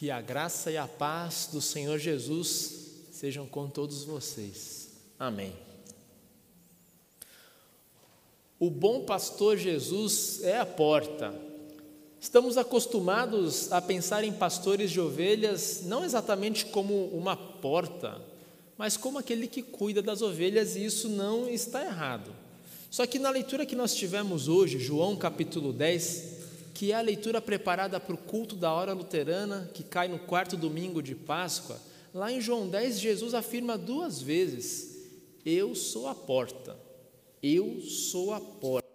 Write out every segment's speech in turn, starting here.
Que a graça e a paz do Senhor Jesus sejam com todos vocês. Amém. O bom pastor Jesus é a porta. Estamos acostumados a pensar em pastores de ovelhas não exatamente como uma porta, mas como aquele que cuida das ovelhas, e isso não está errado. Só que na leitura que nós tivemos hoje, João capítulo 10, que é a leitura preparada para o culto da hora luterana, que cai no quarto domingo de Páscoa, lá em João 10, Jesus afirma duas vezes: Eu sou a porta. Eu sou a porta.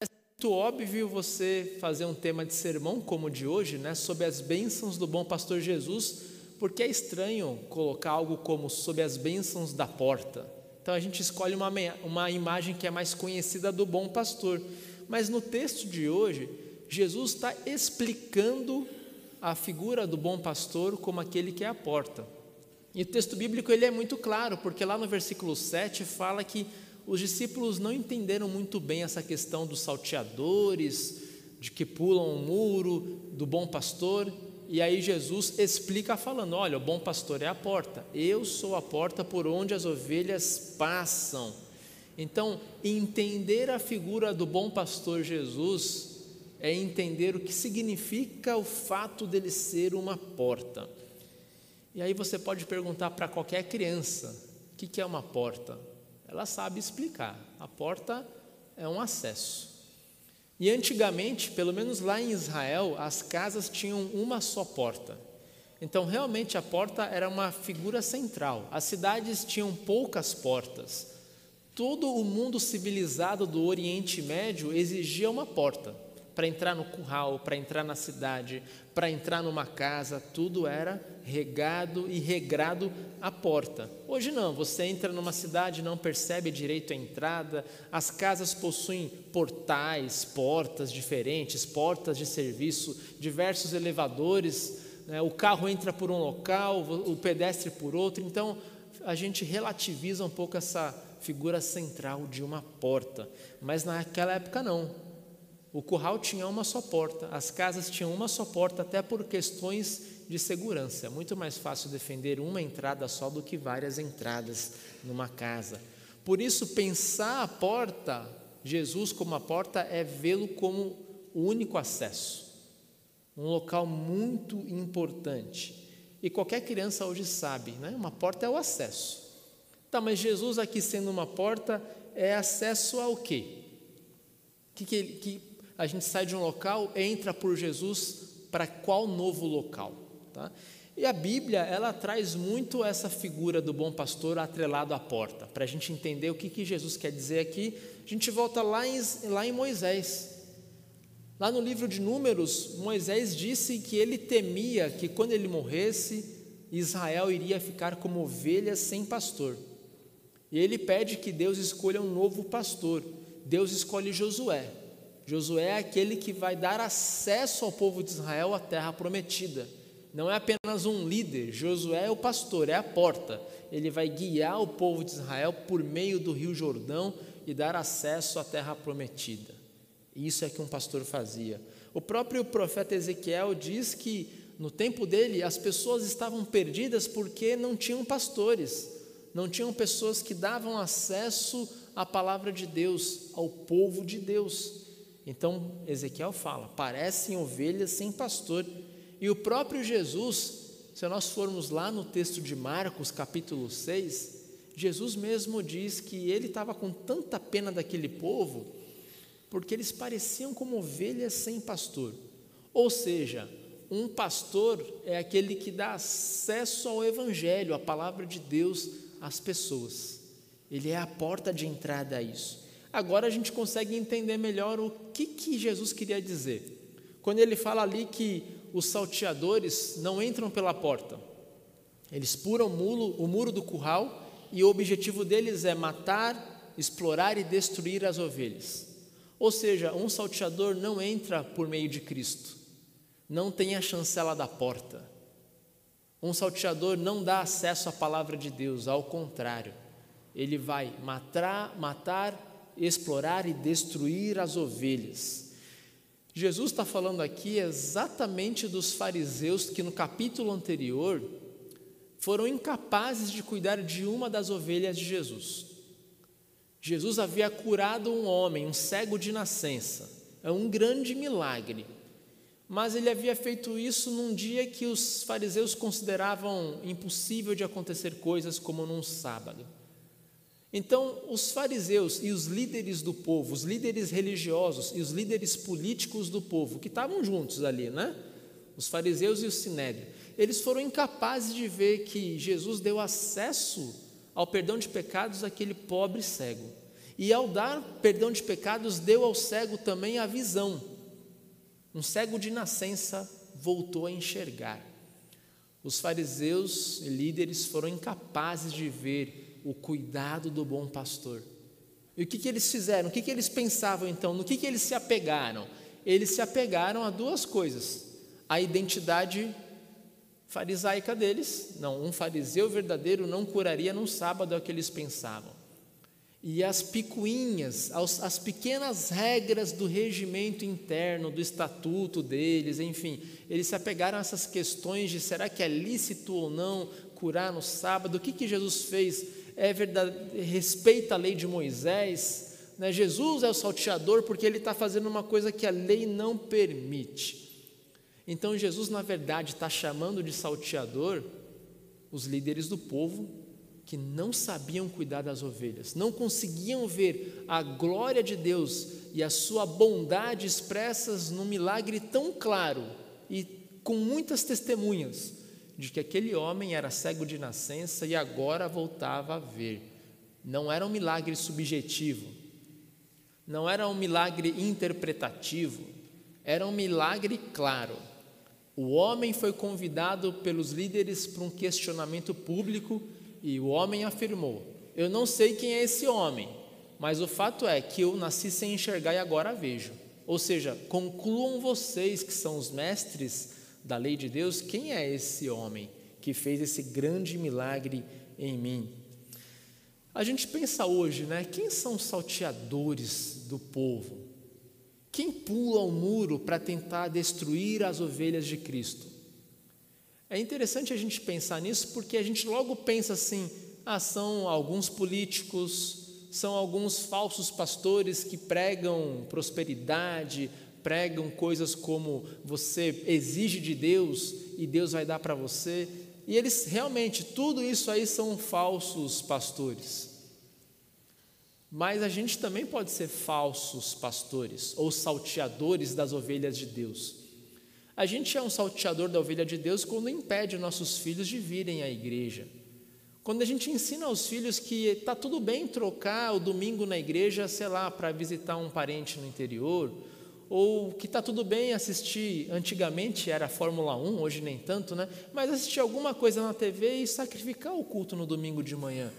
É muito óbvio você fazer um tema de sermão como o de hoje, né, sobre as bênçãos do bom pastor Jesus, porque é estranho colocar algo como sobre as bênçãos da porta. Então a gente escolhe uma, uma imagem que é mais conhecida do bom pastor. Mas no texto de hoje, Jesus está explicando a figura do bom pastor como aquele que é a porta. E o texto bíblico ele é muito claro, porque lá no versículo 7 fala que os discípulos não entenderam muito bem essa questão dos salteadores, de que pulam o muro, do bom pastor, e aí Jesus explica falando: olha, o bom pastor é a porta, eu sou a porta por onde as ovelhas passam. Então, entender a figura do bom pastor Jesus é entender o que significa o fato dele ser uma porta. E aí você pode perguntar para qualquer criança: o que é uma porta? Ela sabe explicar. A porta é um acesso. E antigamente, pelo menos lá em Israel, as casas tinham uma só porta. Então, realmente, a porta era uma figura central. As cidades tinham poucas portas. Todo o mundo civilizado do Oriente Médio exigia uma porta para entrar no curral, para entrar na cidade, para entrar numa casa, tudo era regado e regrado à porta. Hoje não, você entra numa cidade, não percebe direito a entrada, as casas possuem portais, portas diferentes, portas de serviço, diversos elevadores, né? o carro entra por um local, o pedestre por outro, então a gente relativiza um pouco essa figura central de uma porta. Mas naquela época não. O curral tinha uma só porta, as casas tinham uma só porta, até por questões de segurança. É muito mais fácil defender uma entrada só do que várias entradas numa casa. Por isso, pensar a porta, Jesus como a porta, é vê-lo como o único acesso, um local muito importante. E qualquer criança hoje sabe, né? uma porta é o acesso. Tá, mas Jesus aqui sendo uma porta é acesso ao quê? Que, que, que a gente sai de um local, entra por Jesus para qual novo local? Tá? E a Bíblia, ela traz muito essa figura do bom pastor atrelado à porta. Para a gente entender o que, que Jesus quer dizer aqui, a gente volta lá em, lá em Moisés. Lá no livro de Números, Moisés disse que ele temia que quando ele morresse, Israel iria ficar como ovelhas sem pastor. E ele pede que Deus escolha um novo pastor. Deus escolhe Josué. Josué é aquele que vai dar acesso ao povo de Israel à terra prometida. Não é apenas um líder, Josué é o pastor, é a porta. Ele vai guiar o povo de Israel por meio do rio Jordão e dar acesso à terra prometida. Isso é que um pastor fazia. O próprio profeta Ezequiel diz que no tempo dele as pessoas estavam perdidas porque não tinham pastores não tinham pessoas que davam acesso à palavra de Deus, ao povo de Deus. Então Ezequiel fala: parecem ovelhas sem pastor. E o próprio Jesus, se nós formos lá no texto de Marcos, capítulo 6, Jesus mesmo diz que ele estava com tanta pena daquele povo, porque eles pareciam como ovelhas sem pastor. Ou seja, um pastor é aquele que dá acesso ao Evangelho, à palavra de Deus, as pessoas. Ele é a porta de entrada a isso. Agora a gente consegue entender melhor o que, que Jesus queria dizer. Quando ele fala ali que os salteadores não entram pela porta, eles puram o o muro do curral e o objetivo deles é matar, explorar e destruir as ovelhas. Ou seja, um salteador não entra por meio de Cristo, não tem a chancela da porta. Um salteador não dá acesso à palavra de Deus, ao contrário, ele vai matar, matar, explorar e destruir as ovelhas. Jesus está falando aqui exatamente dos fariseus que no capítulo anterior foram incapazes de cuidar de uma das ovelhas de Jesus. Jesus havia curado um homem, um cego de nascença. É um grande milagre. Mas ele havia feito isso num dia que os fariseus consideravam impossível de acontecer coisas como num sábado. Então, os fariseus e os líderes do povo, os líderes religiosos e os líderes políticos do povo, que estavam juntos ali, né? Os fariseus e o sinédrio, eles foram incapazes de ver que Jesus deu acesso ao perdão de pecados àquele pobre cego. E ao dar perdão de pecados, deu ao cego também a visão. Um cego de nascença voltou a enxergar. Os fariseus e líderes foram incapazes de ver o cuidado do bom pastor. E o que, que eles fizeram? O que, que eles pensavam então? No que, que eles se apegaram? Eles se apegaram a duas coisas: a identidade farisaica deles. Não, um fariseu verdadeiro não curaria num sábado, é o que eles pensavam e as picuinhas, as pequenas regras do regimento interno, do estatuto deles, enfim, eles se apegaram a essas questões de será que é lícito ou não curar no sábado, o que, que Jesus fez, é verdade, respeita a lei de Moisés, né? Jesus é o salteador porque ele está fazendo uma coisa que a lei não permite. Então Jesus, na verdade, está chamando de salteador os líderes do povo que não sabiam cuidar das ovelhas, não conseguiam ver a glória de Deus e a sua bondade expressas num milagre tão claro e com muitas testemunhas de que aquele homem era cego de nascença e agora voltava a ver. Não era um milagre subjetivo, não era um milagre interpretativo, era um milagre claro. O homem foi convidado pelos líderes para um questionamento público e o homem afirmou: Eu não sei quem é esse homem, mas o fato é que eu nasci sem enxergar e agora vejo. Ou seja, concluam vocês que são os mestres da lei de Deus, quem é esse homem que fez esse grande milagre em mim? A gente pensa hoje, né? Quem são os salteadores do povo? Quem pula o muro para tentar destruir as ovelhas de Cristo? É interessante a gente pensar nisso porque a gente logo pensa assim: ah, são alguns políticos, são alguns falsos pastores que pregam prosperidade, pregam coisas como você exige de Deus e Deus vai dar para você. E eles realmente, tudo isso aí são falsos pastores. Mas a gente também pode ser falsos pastores ou salteadores das ovelhas de Deus. A gente é um salteador da ovelha de Deus quando impede nossos filhos de virem à igreja. Quando a gente ensina aos filhos que está tudo bem trocar o domingo na igreja, sei lá, para visitar um parente no interior, ou que está tudo bem assistir, antigamente era Fórmula 1, hoje nem tanto, né? Mas assistir alguma coisa na TV e sacrificar o culto no domingo de manhã.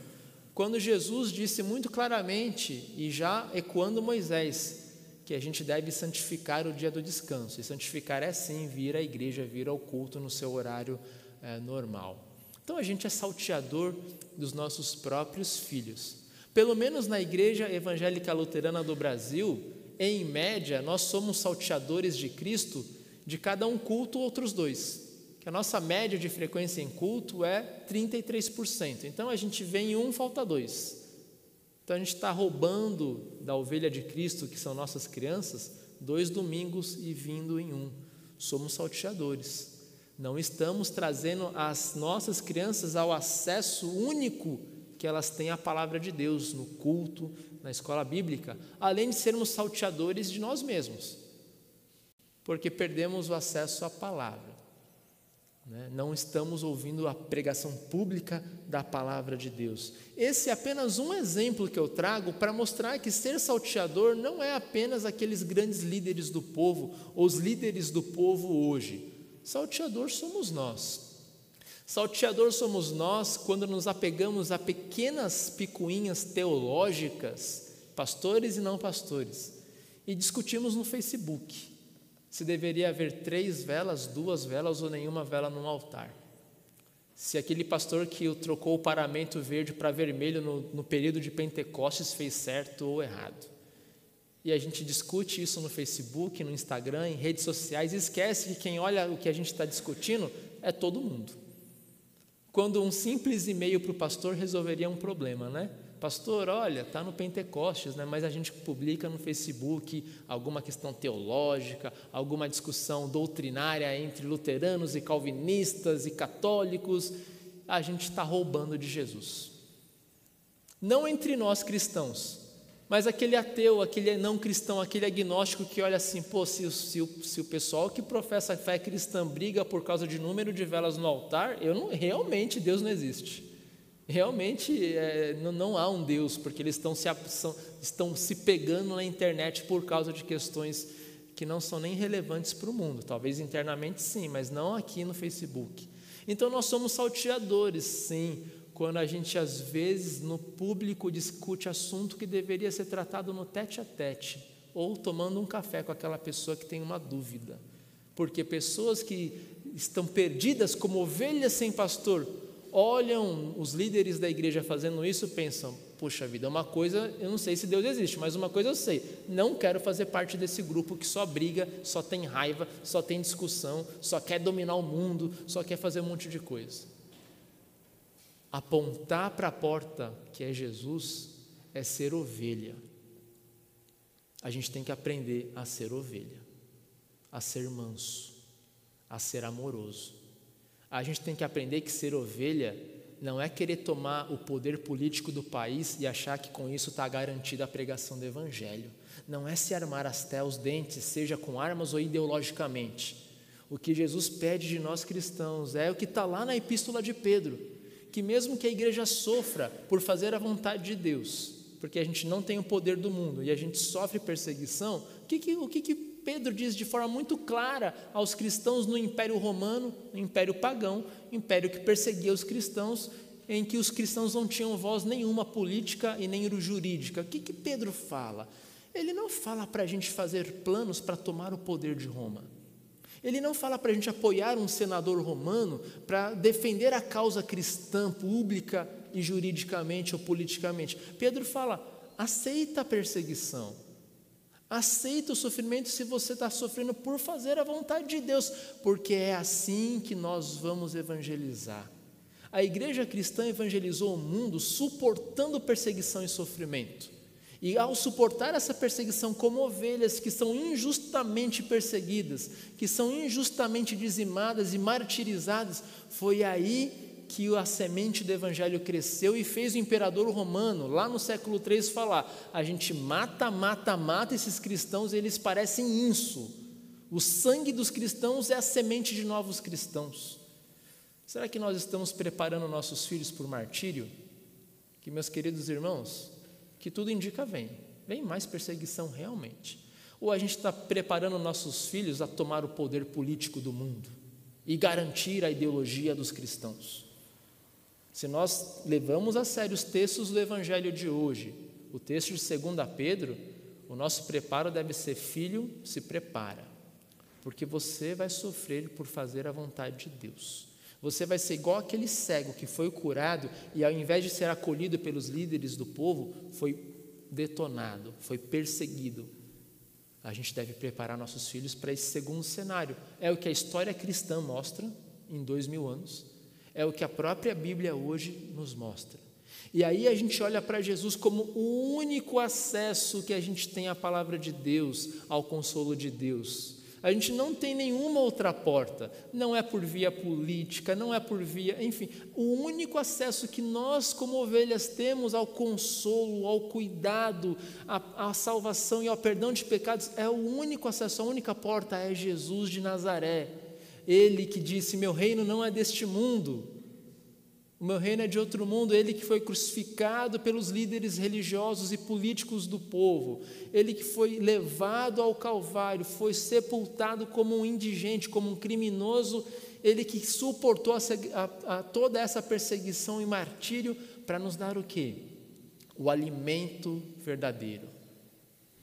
Quando Jesus disse muito claramente, e já ecoando Moisés, que a gente deve santificar o dia do descanso. E santificar é sim vir à igreja, vir ao culto no seu horário é, normal. Então a gente é salteador dos nossos próprios filhos. Pelo menos na igreja evangélica luterana do Brasil, em média, nós somos salteadores de Cristo de cada um culto, outros dois. Que a nossa média de frequência em culto é 33%. Então a gente vem em um, falta dois. Então a gente está roubando da ovelha de Cristo, que são nossas crianças, dois domingos e vindo em um. Somos salteadores. Não estamos trazendo as nossas crianças ao acesso único que elas têm à palavra de Deus, no culto, na escola bíblica, além de sermos salteadores de nós mesmos, porque perdemos o acesso à palavra. Né? Não estamos ouvindo a pregação pública da palavra de Deus. Esse é apenas um exemplo que eu trago para mostrar que ser salteador não é apenas aqueles grandes líderes do povo, ou os líderes do povo hoje. Salteador somos nós. Salteador somos nós quando nos apegamos a pequenas picuinhas teológicas, pastores e não pastores, e discutimos no Facebook se deveria haver três velas, duas velas ou nenhuma vela no altar. Se aquele pastor que trocou o paramento verde para vermelho no, no período de Pentecostes fez certo ou errado. E a gente discute isso no Facebook, no Instagram, em redes sociais, e esquece que quem olha o que a gente está discutindo é todo mundo. Quando um simples e-mail para o pastor resolveria um problema, né? Pastor, olha, está no Pentecostes, né? mas a gente publica no Facebook alguma questão teológica, alguma discussão doutrinária entre luteranos e calvinistas e católicos, a gente está roubando de Jesus. Não entre nós cristãos, mas aquele ateu, aquele não cristão, aquele agnóstico que olha assim, pô, se, se, se, o pessoal que professa a fé cristã briga por causa de número de velas no altar, eu não, realmente Deus não existe. Realmente é, não, não, há um Deus, porque eles estão se, são, estão se pegando na internet por causa de questões que não são nem relevantes para o mundo. Talvez internamente sim, mas não aqui no Facebook. Então nós somos salteadores, sim, quando a gente às vezes no público discute assunto que deveria ser tratado no tete a tete, ou tomando um café com aquela pessoa que tem uma dúvida. Porque pessoas que estão perdidas como ovelhas sem pastor, olham os líderes da igreja fazendo isso, pensam: puxa vida, uma coisa, eu não sei se Deus existe, mas uma coisa eu sei, não quero fazer parte desse grupo que só briga, só tem raiva, só tem discussão, só quer dominar o mundo, só quer fazer um monte de coisa. Apontar para a porta, que é Jesus, é ser ovelha. A gente tem que aprender a ser ovelha, a ser manso, a ser amoroso a gente tem que aprender que ser ovelha não é querer tomar o poder político do país e achar que com isso está garantida a pregação do Evangelho. Não é se armar até os dentes, seja com armas ou ideologicamente. O que Jesus pede de nós cristãos é o que está lá na epístola de Pedro, que mesmo que a igreja sofra por fazer a vontade de Deus, porque a gente não tem o poder do mundo e a gente sofre perseguição, o que, que, o que, que Pedro diz de forma muito clara aos cristãos no Império Romano, no Império Pagão, império que perseguia os cristãos, em que os cristãos não tinham voz nenhuma política e nem jurídica. O que, que Pedro fala? Ele não fala para a gente fazer planos para tomar o poder de Roma. Ele não fala para a gente apoiar um senador romano para defender a causa cristã pública e juridicamente ou politicamente. Pedro fala: aceita a perseguição, Aceita o sofrimento se você está sofrendo por fazer a vontade de Deus, porque é assim que nós vamos evangelizar. A igreja cristã evangelizou o mundo suportando perseguição e sofrimento. E ao suportar essa perseguição como ovelhas que são injustamente perseguidas, que são injustamente dizimadas e martirizadas, foi aí que a semente do evangelho cresceu e fez o imperador romano, lá no século III, falar: a gente mata, mata, mata esses cristãos e eles parecem inso. O sangue dos cristãos é a semente de novos cristãos. Será que nós estamos preparando nossos filhos para o martírio? Que, meus queridos irmãos, que tudo indica vem, vem mais perseguição realmente. Ou a gente está preparando nossos filhos a tomar o poder político do mundo e garantir a ideologia dos cristãos? Se nós levamos a sério os textos do Evangelho de hoje, o texto de 2 Pedro, o nosso preparo deve ser: filho, se prepara, porque você vai sofrer por fazer a vontade de Deus. Você vai ser igual aquele cego que foi curado e, ao invés de ser acolhido pelos líderes do povo, foi detonado, foi perseguido. A gente deve preparar nossos filhos para esse segundo cenário. É o que a história cristã mostra em dois mil anos é o que a própria Bíblia hoje nos mostra. E aí a gente olha para Jesus como o único acesso que a gente tem à palavra de Deus, ao consolo de Deus. A gente não tem nenhuma outra porta, não é por via política, não é por via, enfim, o único acesso que nós, como ovelhas, temos ao consolo, ao cuidado, à, salvação e ao perdão de pecados, é o único acesso, a única porta é Jesus de Nazaré. Ele que disse: Meu reino não é deste mundo, o meu reino é de outro mundo. Ele que foi crucificado pelos líderes religiosos e políticos do povo, ele que foi levado ao Calvário, foi sepultado como um indigente, como um criminoso, ele que suportou a, a, a toda essa perseguição e martírio para nos dar o que? O alimento verdadeiro.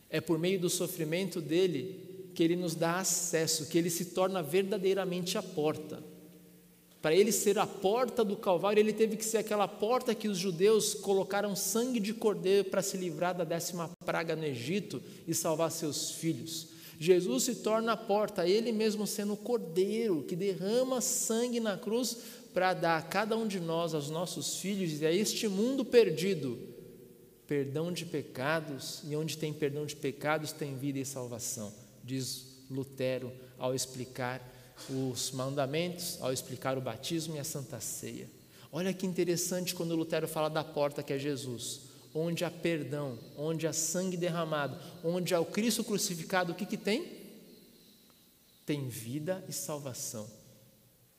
É por meio do sofrimento dele que Ele nos dá acesso, que Ele se torna verdadeiramente a porta. Para ele ser a porta do Calvário, ele teve que ser aquela porta que os judeus colocaram sangue de cordeiro para se livrar da décima praga no Egito e salvar seus filhos. Jesus se torna a porta, ele mesmo sendo o cordeiro que derrama sangue na cruz para dar a cada um de nós, aos nossos filhos e a este mundo perdido, perdão de pecados, e onde tem perdão de pecados tem vida e salvação, diz Lutero ao explicar os mandamentos, ao explicar o batismo e a santa ceia. Olha que interessante quando Lutero fala da porta que é Jesus, onde há perdão, onde há sangue derramado, onde há o Cristo crucificado, o que, que tem? Tem vida e salvação.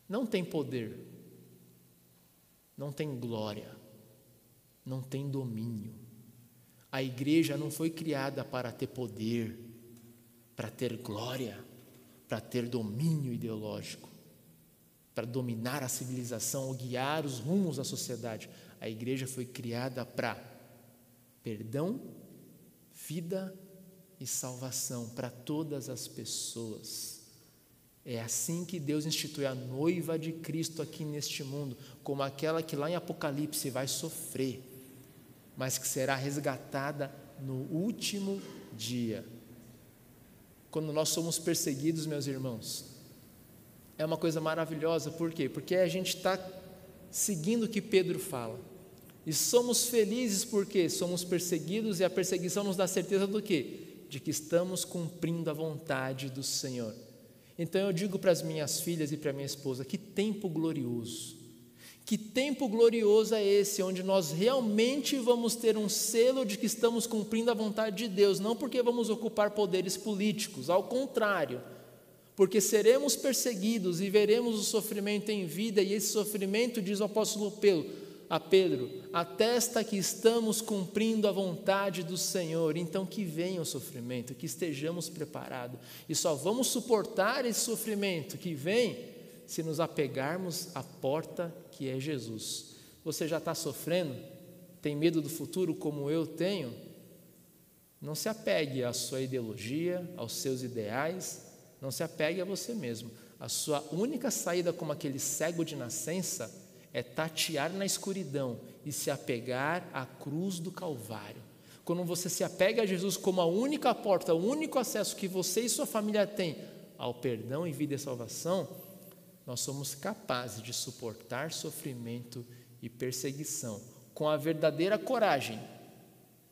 Não tem poder, não tem glória, não tem domínio. A igreja não foi criada para ter poder, para ter glória, para ter domínio ideológico, para dominar a civilização ou guiar os rumos da sociedade. A igreja foi criada para perdão, vida e salvação para todas as pessoas. É assim que Deus institui a noiva de Cristo aqui neste mundo, como aquela que lá em Apocalipse vai sofrer, mas que será resgatada no último dia. Quando nós somos perseguidos, meus irmãos, é uma coisa maravilhosa, por quê? Porque a gente está seguindo o que Pedro fala. E somos felizes porque somos perseguidos e a perseguição nos dá certeza do quê? De que estamos cumprindo a vontade do Senhor. Então eu digo para as minhas filhas e para minha esposa: que tempo glorioso! Que tempo glorioso é esse, onde nós realmente vamos ter um selo de que estamos cumprindo a vontade de Deus, não porque vamos ocupar poderes políticos, ao contrário, porque seremos perseguidos e veremos o sofrimento em vida, e esse sofrimento, diz o apóstolo Pedro, a Pedro: atesta que estamos cumprindo a vontade do Senhor, então que venha o sofrimento, que estejamos preparados, e só vamos suportar esse sofrimento que vem se nos apegarmos à porta que é Jesus. Você já está sofrendo? Tem medo do futuro como eu tenho? Não se apegue à sua ideologia, aos seus ideais, não se apegue a você mesmo. A sua única saída como aquele cego de nascença é tatear na escuridão e se apegar à cruz do Calvário. Quando você se apega a Jesus como a única porta, o único acesso que você e sua família têm ao perdão e vida e salvação, nós somos capazes de suportar sofrimento e perseguição com a verdadeira coragem,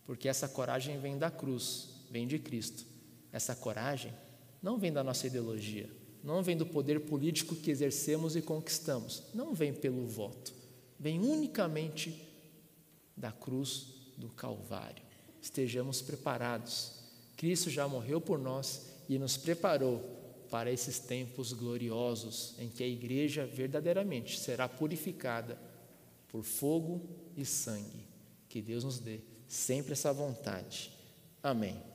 porque essa coragem vem da cruz, vem de Cristo. Essa coragem não vem da nossa ideologia, não vem do poder político que exercemos e conquistamos, não vem pelo voto, vem unicamente da cruz do Calvário. Estejamos preparados. Cristo já morreu por nós e nos preparou para esses tempos gloriosos em que a igreja verdadeiramente será purificada por fogo e sangue. Que Deus nos dê sempre essa vontade. Amém.